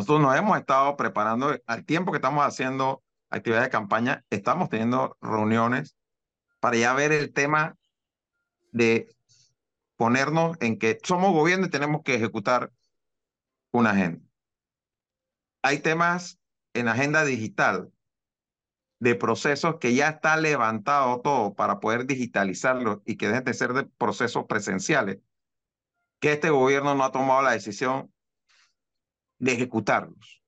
Nosotros nos hemos estado preparando al tiempo que estamos haciendo actividades de campaña, estamos teniendo reuniones para ya ver el tema de ponernos en que somos gobierno y tenemos que ejecutar una agenda. Hay temas en agenda digital de procesos que ya está levantado todo para poder digitalizarlo y que dejen de ser de procesos presenciales, que este gobierno no ha tomado la decisión de ejecutarlos.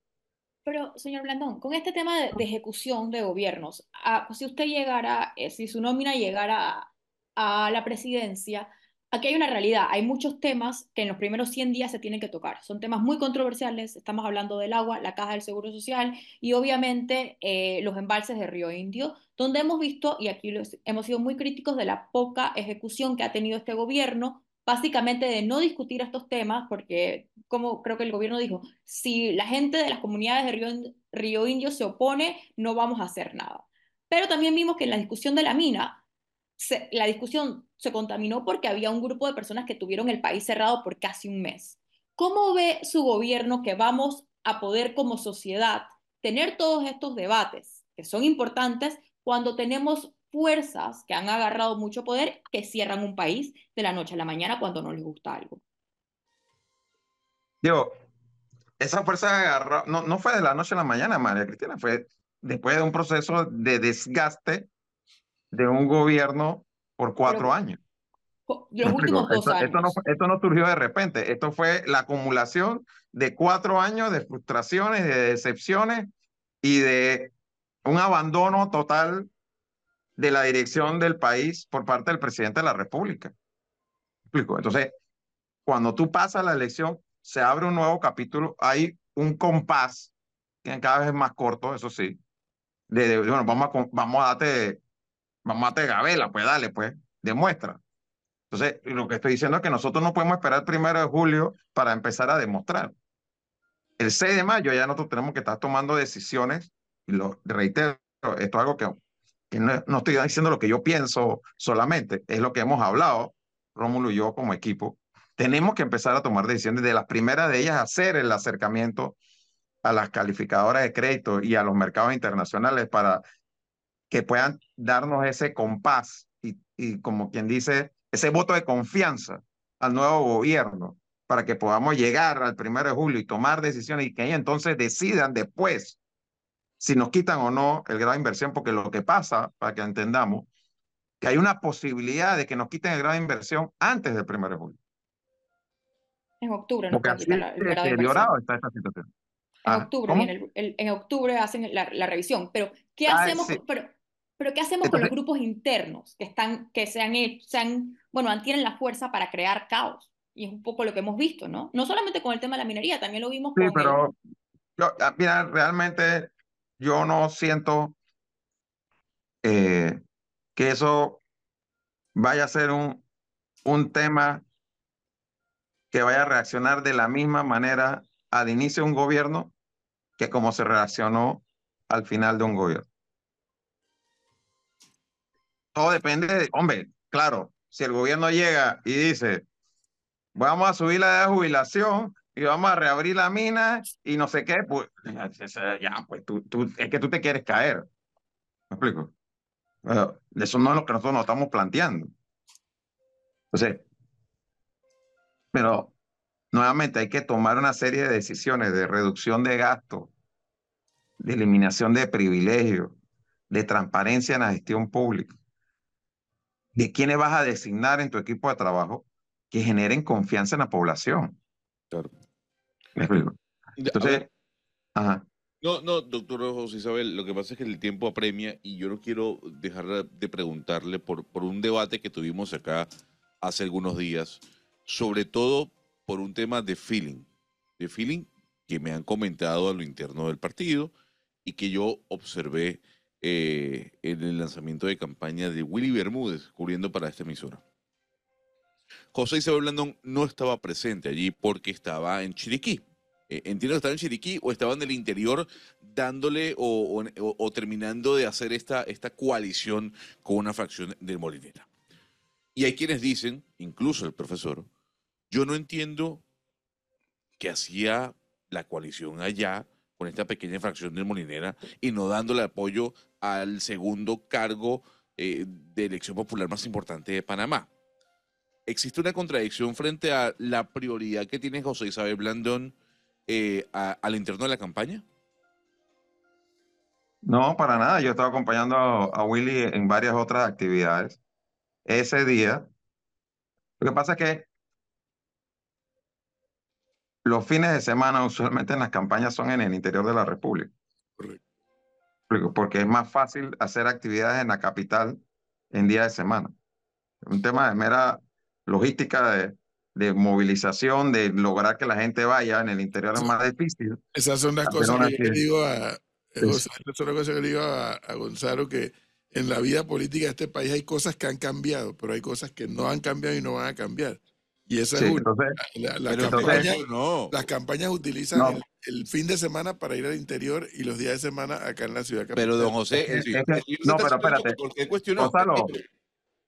Pero, señor Blandón, con este tema de, ejecución de gobiernos, si usted llegara, eh, si su nómina llegara a la presidencia, aquí hay una realidad, hay muchos temas que en los primeros 100 días se tienen que tocar. Son temas muy controversiales, estamos hablando del agua, la caja del Seguro Social y obviamente eh, los embalses de Río Indio, donde hemos visto, y aquí hemos sido muy críticos de la poca ejecución que ha tenido este gobierno, básicamente de no discutir estos temas, porque como creo que el gobierno dijo, si la gente de las comunidades de Río, Río Indio se opone, no vamos a hacer nada. Pero también vimos que en la discusión de la mina, la discusión se contaminó porque había un grupo de personas que tuvieron el país cerrado por casi un mes. ¿Cómo ve su gobierno que vamos a poder como sociedad tener todos estos debates que son importantes cuando tenemos fuerzas que han agarrado mucho poder que cierran un país de la noche a la mañana cuando no les gusta algo? Digo, esa fuerza agarró, no, no fue de la noche a la mañana, María Cristina, fue después de un proceso de desgaste de un gobierno por cuatro años. Los últimos dos esto, años. Esto no, esto no, surgió de repente, esto fue la acumulación de cuatro años de frustraciones, de decepciones y de un abandono total de la dirección del país por parte del presidente de la República. Entonces, cuando tú pasas la elección, se abre un nuevo capítulo, hay un compás, que cada vez es más corto, eso sí, de, bueno, vamos a, vamos a darte vamos a tener vela, pues dale, pues, demuestra. Entonces, lo que estoy diciendo es que nosotros no podemos esperar el primero de julio para empezar a demostrar. El 6 de mayo ya nosotros tenemos que estar tomando decisiones, y lo reitero, esto es algo que, no, estoy diciendo lo que yo pienso solamente, es lo que hemos hablado, Rómulo y yo como equipo. Tenemos que empezar a tomar decisiones, de las primeras de ellas hacer el acercamiento a las calificadoras de crédito y a los mercados internacionales para que puedan darnos ese compás y, y, como quien dice, ese voto de confianza al nuevo gobierno para que podamos llegar al primero de julio y tomar decisiones y que ellos entonces decidan después si nos quitan o no el grado de inversión, porque lo que pasa, para que entendamos, que hay una posibilidad de que nos quiten el grado de inversión antes del primero de julio. En octubre no porque así el grado de está esta situación. En ah, octubre, en, el, en, octubre hacen la, la, revisión, pero ¿qué ah, hacemos? Pero, pero ¿qué hacemos con los grupos internos que, están, que se han, se han, bueno, tienen la fuerza para crear caos? Y es un poco lo que hemos visto, ¿no? No solamente con el tema de la minería, también lo vimos sí, con... pero yo, ah, mira, realmente yo no siento eh, que eso vaya a ser un, un tema que vaya a reaccionar de la misma manera al inicio de un gobierno que como se reaccionó al final de un gobierno. Todo depende de, hombre, claro, si el gobierno llega y dice, vamos a subir la edad de jubilación y vamos a reabrir la mina y no sé qué, pues ya, pues tú, tú es que tú te quieres caer. ¿Me explico? eso no es lo que nosotros nos estamos planteando. Entonces, pero nuevamente hay que tomar una serie de decisiones de reducción de gastos, de eliminación de privilegios, de transparencia en la gestión pública de quiénes vas a designar en tu equipo de trabajo que generen confianza en la población. Claro. Entonces, ajá. No, no, doctor José Isabel, lo que pasa es que el tiempo apremia y yo no quiero dejar de preguntarle por, por un debate que tuvimos acá hace algunos días, sobre todo por un tema de feeling, de feeling que me han comentado a lo interno del partido y que yo observé eh, en el lanzamiento de campaña de Willy Bermúdez, cubriendo para esta emisora. José Isabel Blandón no estaba presente allí porque estaba en Chiriquí. Eh, entiendo que estaba en Chiriquí o estaba en el interior dándole o, terminando de hacer esta, esta coalición con una fracción del Molinera. Y hay quienes dicen, incluso el profesor, yo no entiendo que hacía la coalición allá con esta pequeña fracción de Molinera y no dándole apoyo al segundo cargo eh, de elección popular más importante de Panamá. ¿Existe una contradicción frente a la prioridad que tiene José Isabel Blandón eh, al interno de la campaña? No, para nada. Yo estaba acompañando a, Willy en varias otras actividades. Ese día, lo que pasa es que los fines de semana usualmente en las campañas son en el interior de la República. Correcto. Porque es más fácil hacer actividades en la capital en día de semana. Un tema de mera logística de, de movilización, de lograr que la gente vaya en el interior es más difícil. Esas son las cosas que yo le digo a, Gonzalo, que digo a, Gonzalo que en la vida política de este país hay cosas que han cambiado, pero hay cosas que no han cambiado y no van a cambiar. Y esa es una. las campañas utilizan el, fin de semana para ir al interior y los días de semana acá en la ciudad. Pero, don José, no, pero espérate. Gonzalo,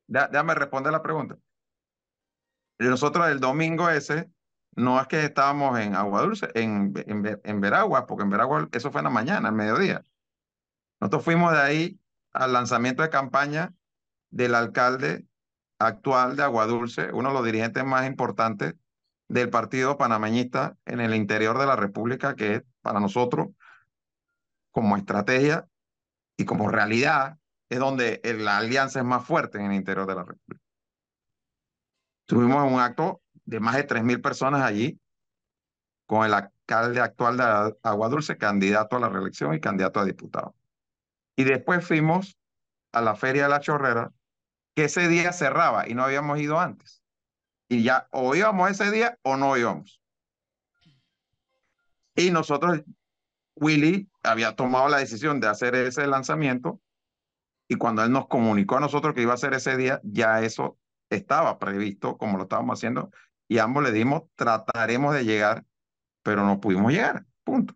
déjame responder la pregunta. Nosotros el domingo ese, no es que estábamos en Agua Dulce, en, en, en Veragua, porque en Veragua eso fue en la mañana, al mediodía. Nosotros fuimos de ahí al lanzamiento de campaña del alcalde actual de Agua Dulce, uno de los dirigentes más importantes del partido panameñista en el interior de la República, que para nosotros, como estrategia y como realidad, es donde la alianza es más fuerte en el interior de la República. Tuvimos un acto de más de 3.000 personas allí, con el alcalde actual de Agua Dulce, candidato a la reelección y candidato a diputado. Y después fuimos a la Feria de la Chorrera, que ese día cerraba y no habíamos ido antes. Y ya o íbamos ese día o no íbamos. Y nosotros, Willy había tomado la decisión de hacer ese lanzamiento y cuando él nos comunicó a nosotros que iba a hacer ese día, ya eso estaba previsto como lo estábamos haciendo y ambos le dimos, trataremos de llegar, pero no pudimos llegar, punto.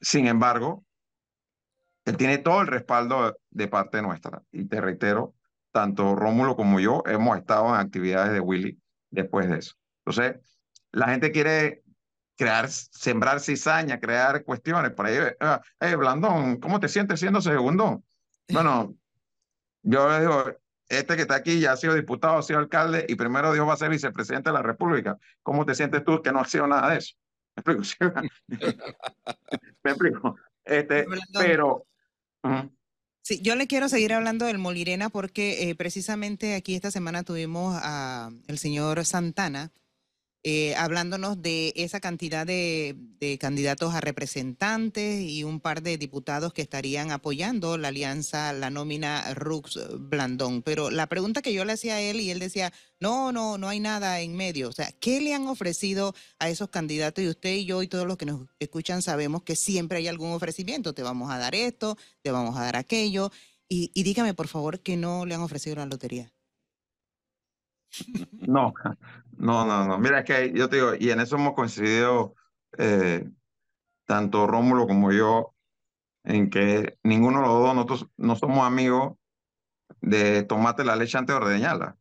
Sin embargo, él tiene todo el respaldo de parte nuestra y te reitero, tanto Rómulo como yo hemos estado en actividades de Willy después de eso. Entonces, la gente quiere crear, sembrar cizaña, crear cuestiones. Por ahí, eh, Blandón, ¿cómo te sientes siendo segundo? Bueno, yo le digo, este que está aquí ya ha sido diputado, ha sido alcalde y primero Dios va a ser vicepresidente de la República. ¿Cómo te sientes tú que no has sido nada de eso? ¿Me explico? ¿Me explico? Este, pero... Sí, yo le quiero seguir hablando del Molirena porque eh, precisamente aquí esta semana tuvimos al señor Santana, eh, hablándonos de esa cantidad de, candidatos a representantes y un par de diputados que estarían apoyando la alianza, la nómina Rux Blandón. Pero la pregunta que yo le hacía a él y él decía, no, no, no hay nada en medio. O sea, ¿qué le han ofrecido a esos candidatos? Y usted y yo y todos los que nos escuchan sabemos que siempre hay algún ofrecimiento. Te vamos a dar esto, te vamos a dar aquello. Y, y dígame, por favor, que no le han ofrecido la lotería. No, no, no, no. Mira, es que yo te digo, y en eso hemos coincidido eh, tanto Rómulo como yo, en que ninguno de los dos, nosotros no somos amigos de tomarte la leche antes de ordeñarla.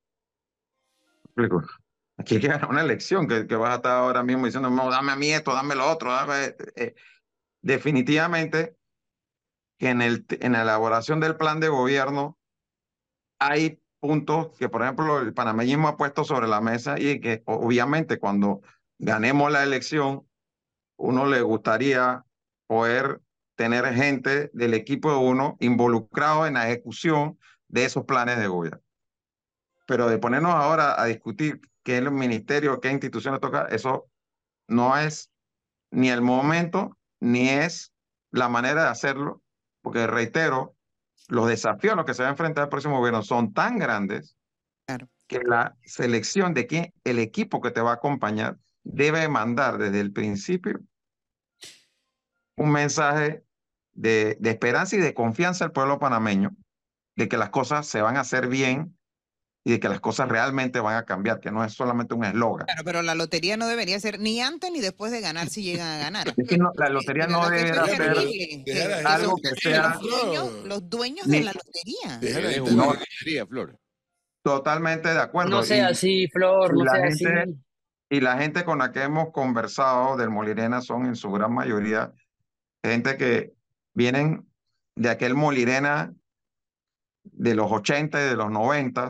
Aquí hay que ganar una elección, que, que vas a estar ahora mismo diciendo, no, dame a mí esto, dame lo otro. Dame... Eh, definitivamente que en, el, en la elaboración del plan de gobierno hay que, por ejemplo, el panameñismo ha puesto sobre la mesa y que obviamente cuando ganemos la elección, uno le gustaría poder tener gente del equipo de uno involucrado en la ejecución de esos planes de gobierno. Pero de ponernos ahora a discutir qué es el ministerio, qué instituciones toca, eso no es ni el momento, ni es la manera de hacerlo, porque reitero, los desafíos a los que se va a enfrentar el próximo gobierno son tan grandes que la selección de quién, el equipo que te va a acompañar, debe mandar desde el principio un mensaje de, de esperanza y de confianza al pueblo panameño, de que las cosas se van a hacer bien y de que las cosas realmente van a cambiar, que no es solamente un eslogan. Claro, pero la lotería no debería ser ni antes ni después de ganar si llegan a ganar. la lotería no debería ser algo que sea... Los dueños, de la lotería. lotería, Flor. Totalmente de acuerdo. No sea así, Flor, no sea así. y la gente con la que hemos conversado del Molirena son en su gran mayoría gente que vienen de aquel Molirena de los 80 y de los 90,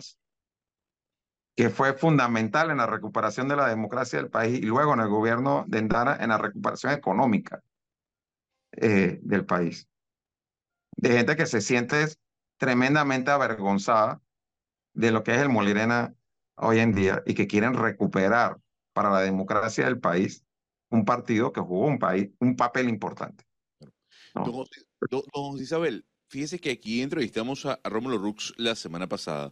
que fue fundamental en la recuperación de la democracia del país y luego en el gobierno de Endara en la recuperación económica eh, del país. De gente que se siente tremendamente avergonzada de lo que es el Molirena hoy en día y que quieren recuperar para la democracia del país un partido que jugó un, país, un papel importante. Don, Isabel, fíjese que aquí entrevistamos a, Rómulo Rux la semana pasada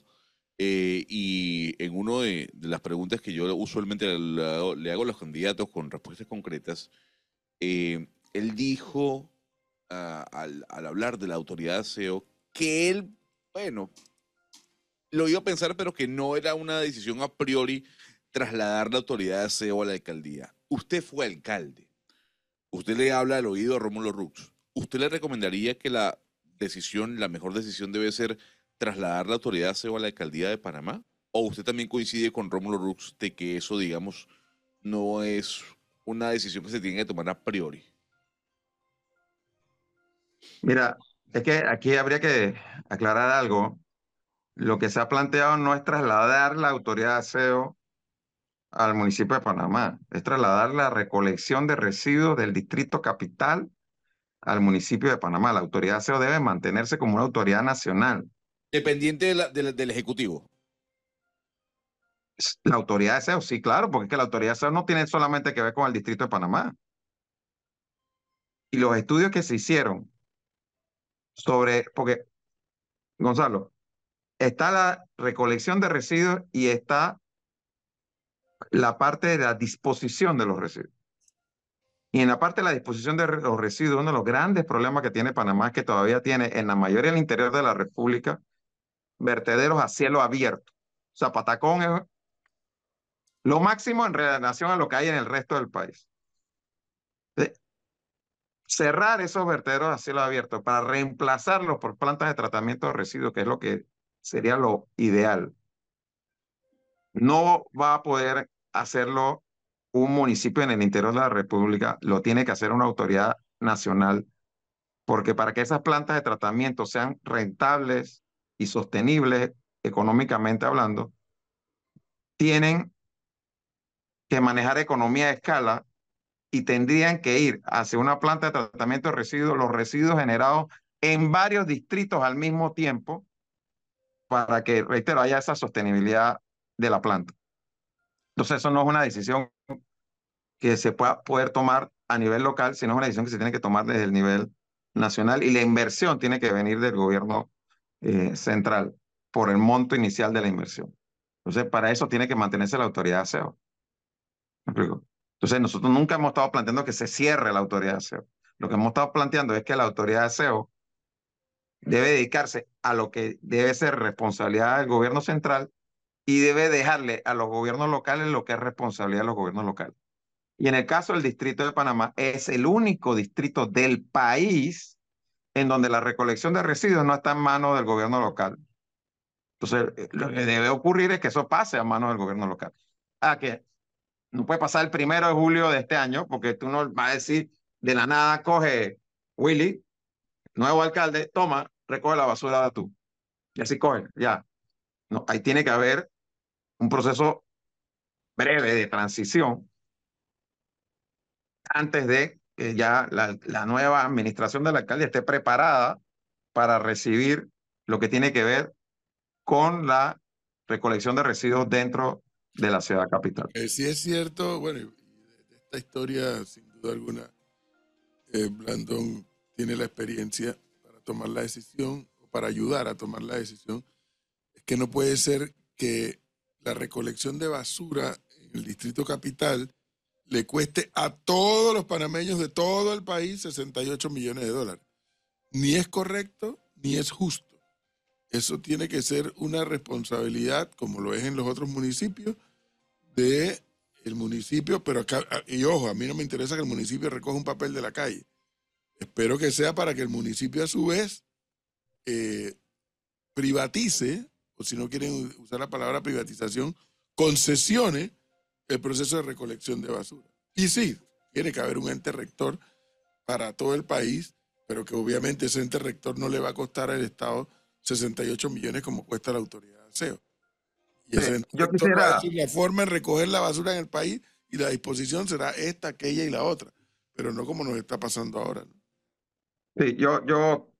eh, y en una de, las preguntas que yo usualmente le, hago a los candidatos con respuestas concretas, eh, él dijo ah, al, al, hablar de la autoridad de SEO que él, bueno, lo iba a pensar, pero que no era una decisión a priori trasladar la autoridad de SEO a la alcaldía. Usted fue alcalde. Usted le habla al oído a Rómulo Rux. ¿Usted le recomendaría que la decisión, la mejor decisión debe ser trasladar la autoridad a la alcaldía de Panamá? ¿O usted también coincide con Rómulo Rux de que eso, digamos, no es una decisión que se tiene que tomar a priori? Mira, es que aquí habría que aclarar algo. Lo que se ha planteado no es trasladar la autoridad de aseo al municipio de Panamá, es trasladar la recolección de residuos del distrito capital al municipio de Panamá. La autoridad de aseo debe mantenerse como una autoridad nacional. Dependiente del Ejecutivo. La autoridad de aseo, sí, claro, porque es que la autoridad de aseo no tiene solamente que ver con el distrito de Panamá. Y los estudios que se hicieron sobre, porque, Gonzalo, está la recolección de residuos y está la parte de la disposición de los residuos. Y en la parte de la disposición de los residuos, uno de los grandes problemas que tiene Panamá es que todavía tiene en la mayoría del interior de la República vertederos a cielo abierto. O sea, Patacón es lo máximo en relación a lo que hay en el resto del país cerrar esos vertederos a cielo abierto para reemplazarlos por plantas de tratamiento de residuos, que es lo que sería lo ideal. No va a poder hacerlo un municipio en el interior de la República, lo tiene que hacer una autoridad nacional, porque para que esas plantas de tratamiento sean rentables y sostenibles económicamente hablando, tienen que manejar economía de escala y tendrían que ir hacia una planta de tratamiento de residuos, los residuos generados en varios distritos al mismo tiempo, para que, reitero, haya esa sostenibilidad de la planta. Entonces, eso no es una decisión que se pueda poder tomar a nivel local, sino es una decisión que se tiene que tomar desde el nivel nacional y la inversión tiene que venir del gobierno eh, central por el monto inicial de la inversión. Entonces, para eso tiene que mantenerse la autoridad de aseo. ¿Me explico? Entonces, nosotros nunca hemos estado planteando que se cierre la autoridad de aseo. Lo que hemos estado planteando es que la autoridad de aseo debe dedicarse a lo que debe ser responsabilidad del gobierno central y debe dejarle a los gobiernos locales lo que es responsabilidad de los gobiernos locales. Y en el caso del distrito de Panamá, es el único distrito del país en donde la recolección de residuos no está en manos del gobierno local. Entonces, eh, lo que debe ocurrir es que eso pase a manos del gobierno local. Ah, que no puede pasar el primero de julio de este año, porque tú no vas a decir de la nada, coge Willy, nuevo alcalde, toma, recoge la basura de tú. Y así coge, ya. No, ahí tiene que haber un proceso breve de transición antes de que ya la, la nueva administración del alcalde esté preparada para recibir lo que tiene que ver con la recolección de residuos dentro de la ciudad capital. Eh, sí es cierto, bueno, esta historia, sin duda alguna, eh, Blandón tiene la experiencia para tomar la decisión, o para ayudar a tomar la decisión, es que no puede ser que la recolección de basura en el distrito capital le cueste a todos los panameños de todo el país 68 millones de dólares. Ni es correcto ni es justo. Eso tiene que ser una responsabilidad, como lo es en los otros municipios, de el municipio, pero acá, ah, y ojo, a mí no me interesa que el municipio recoja un papel de la calle. Espero que sea para que el municipio a su vez eh, privatice, o si no quieren usar la palabra privatización, concesione el proceso de recolección de basura. Y sí, tiene que haber un ente rector para todo el país, pero que obviamente ese ente rector no le va a costar al Estado 68 millones como cuesta la autoridad de aseo. Y ese ente yo rector va a quisiera- decir la forma de recoger la basura en el país y la disposición será esta, aquella y la otra, pero no como nos está pasando ahora. ¿no? Sí, yo, yo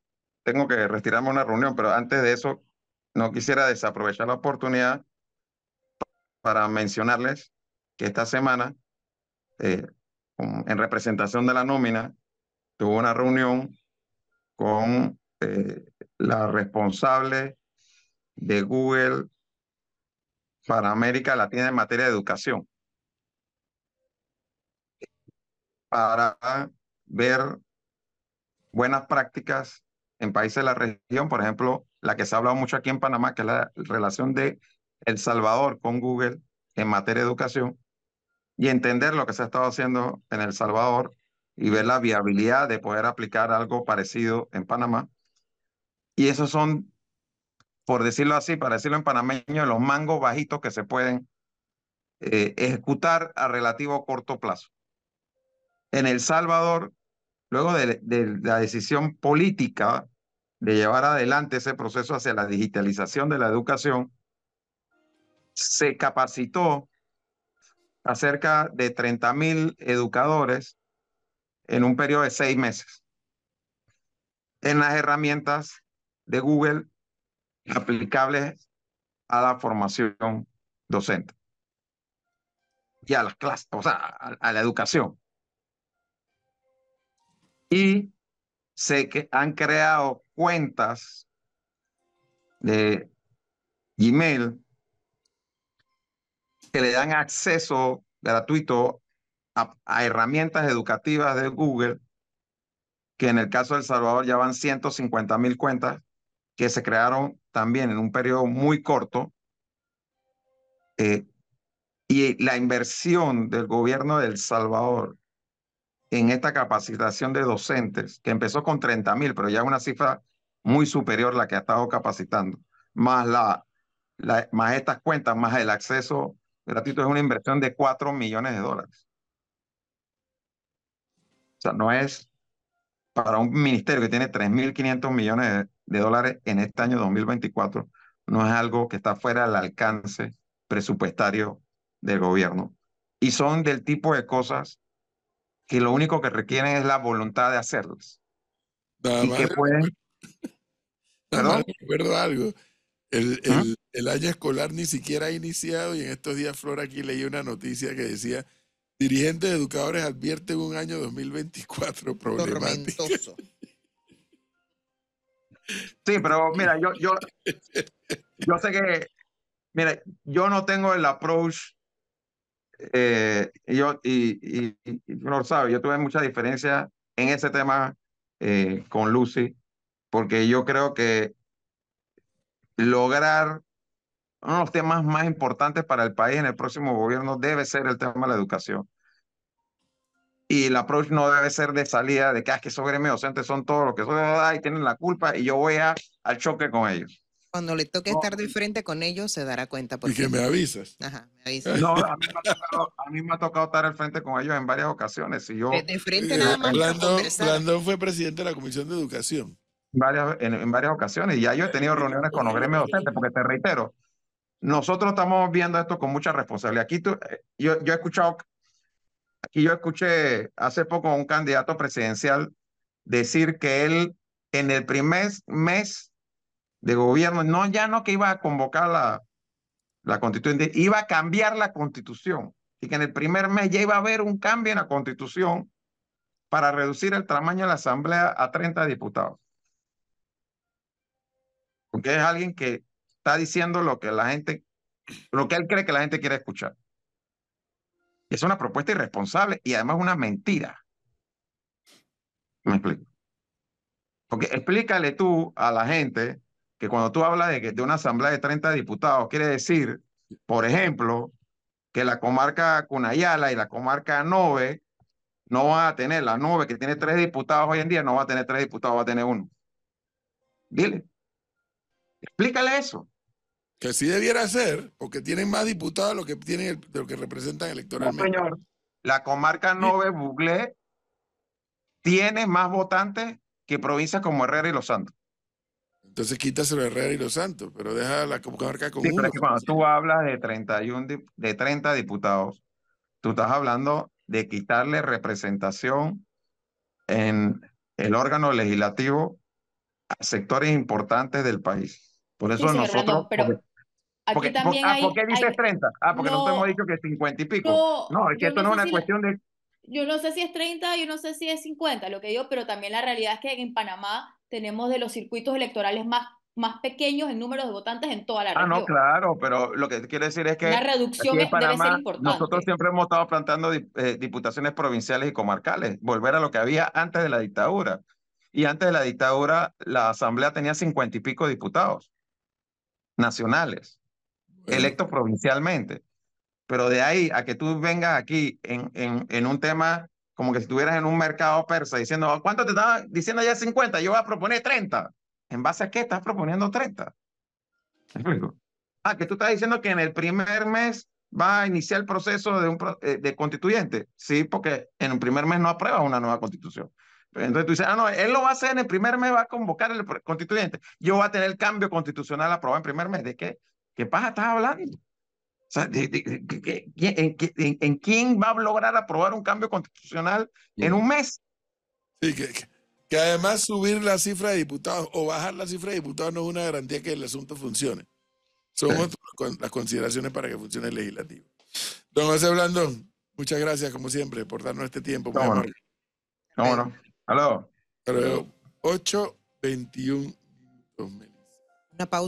tengo que retirarme a una reunión, pero antes de eso, no quisiera desaprovechar la oportunidad para mencionarles que esta semana, eh, en representación de la nómina, tuvo una reunión con eh, la responsable de Google para América Latina en materia de educación, para ver buenas prácticas en países de la región, por ejemplo, la que se ha hablado mucho aquí en Panamá, que es la relación de El Salvador con Google en materia de educación, y entender lo que se ha estado haciendo en El Salvador y ver la viabilidad de poder aplicar algo parecido en Panamá. Y esos son, por decirlo así, para decirlo en panameño, los mangos bajitos que se pueden eh, ejecutar a relativo corto plazo. En El Salvador, luego de, de la decisión política de llevar adelante ese proceso hacia la digitalización de la educación, se capacitó a cerca de 30 mil educadores en un periodo de seis meses en las herramientas de Google aplicables a la formación docente y a las clases, o sea, a, la educación. Y se que han creado cuentas de Gmail que le dan acceso gratuito a, a herramientas educativas de Google, que en el caso de El Salvador ya van 150 mil cuentas que se crearon también en un periodo muy corto. Eh, y la inversión del gobierno de El Salvador en esta capacitación de docentes, que empezó con 30 mil, pero ya es una cifra muy superior la que ha estado capacitando, más, la, la, más estas cuentas, más el acceso gratuito, es una inversión de 4 millones de dólares. O sea, no es para un ministerio que tiene 3.500 millones de, dólares en este año 2024, no es algo que está fuera del alcance presupuestario del gobierno. Y son del tipo de cosas que lo único que requieren es la voluntad de hacerlas. Nada y más, que pueden... nada más ¿Perdón? recuerdo algo. El, ¿Ah? el, el año escolar ni siquiera ha iniciado y en estos días, Flor, aquí leí una noticia que decía, dirigentes educadores advierten un año 2024 problemático. Tormentoso. Sí, pero mira, yo, yo, yo sé que, mira, yo no tengo el approach, eh, y yo, y, y, y, Flor sabe, yo tuve mucha diferencia en ese tema eh, con Lucy, porque yo creo que lograr uno de los temas más importantes para el país en el próximo gobierno debe ser el tema de la educación. Y el approach no debe ser de salida de que, ah, es que esos gremios docentes son todos los que son y tienen la culpa y yo voy a, al choque con ellos. Cuando le toque No. estar de frente con ellos, se dará cuenta. Y Porque... que me avisas. Ajá, me avisa. No, a mí, me ha tocado, a mí me ha tocado estar al frente con ellos en varias ocasiones. Y yo, De, frente nada más. Blandón fue presidente de la Comisión de Educación. Varias, en, varias ocasiones, ya yo he tenido reuniones con los gremios docentes, porque te reitero, nosotros estamos viendo esto con mucha responsabilidad. Aquí tú, eh, yo, yo he escuchado, aquí yo escuché hace poco a un candidato presidencial decir que él en el primer mes de gobierno, no, ya no que iba a convocar la, la constituyente, iba a cambiar la constitución, y que en el primer mes ya iba a haber un cambio en la constitución para reducir el tamaño de la asamblea a 30 diputados porque es alguien que está diciendo lo que la gente, lo que él cree que la gente quiere escuchar. Es una propuesta irresponsable y además una mentira. Me explico. Porque explícale tú a la gente que cuando tú hablas de, de una asamblea de 30 diputados, quiere decir, por ejemplo, que la comarca Cunayala y la comarca Nove no va a tener, la Nove que tiene tres diputados hoy en día, no va a tener tres diputados, va a tener uno. Dile. Explícale eso. Que sí debiera ser, porque tienen más diputados de lo que, tienen, de lo que representan electoralmente. No, señor. La comarca Nove Buglé tiene más votantes que provincias como Herrera y Los Santos. Entonces quítaselo a Herrera y Los Santos, pero deja la comarca con sí, uno. Pero es que cuando tú hablas de 31, de 30 diputados, tú estás hablando de quitarle representación en el órgano legislativo a sectores importantes del país. Por eso Sí, nosotros... Pero porque- aquí porque- también ah, hay, ¿Por qué dices hay- 30? Ah, porque nosotros No, hemos dicho que 50 y pico. no, No, es que esto no no es una si la- cuestión de... Yo no sé si es 30, yo no sé si es 50, lo que digo, pero también la realidad es que en Panamá tenemos de los circuitos electorales más, más pequeños en números de votantes en toda la Ah, región. no, claro, pero lo que quiero decir es que Una reducción en es- debe ser Panamá importante. nosotros siempre hemos estado planteando dip- eh, diputaciones provinciales y comarcales, volver a lo que había antes de la dictadura. Y antes de la dictadura, la Asamblea tenía cincuenta y pico diputados nacionales, Bueno, electos provincialmente. Pero de ahí a que tú vengas aquí en, en, en un tema como que si estuvieras en un mercado persa diciendo, ¿cuánto te estaba diciendo ya 50? Yo voy a proponer 30. ¿En base a qué estás proponiendo 30? ¿Me explico? Ah, que tú estás diciendo que en el primer mes va a iniciar el proceso de, un, eh, de constituyente. Sí, porque en el primer mes no aprueba una nueva constitución. Entonces tú dices, ah, no, él lo va a hacer en el primer mes, va a convocar el constituyente. Yo voy a tener el cambio constitucional aprobado en primer mes. ¿De qué? ¿Qué paja estás hablando? O sea, de- de- de- que- que- ¿quién- en, qué- en- en quién va a lograr aprobar un cambio constitucional en un mes? sí, que, que- que además subir la cifra de diputados o bajar la cifra de diputados no es una garantía que el asunto funcione. Son Sí. otras con- las consideraciones para que funcione el legislativo. Don José Blandón, muchas gracias como siempre por darnos este tiempo. no. ¿Cómo no? Aló. Pero 8.21 minutos, Melissa. Una pausa.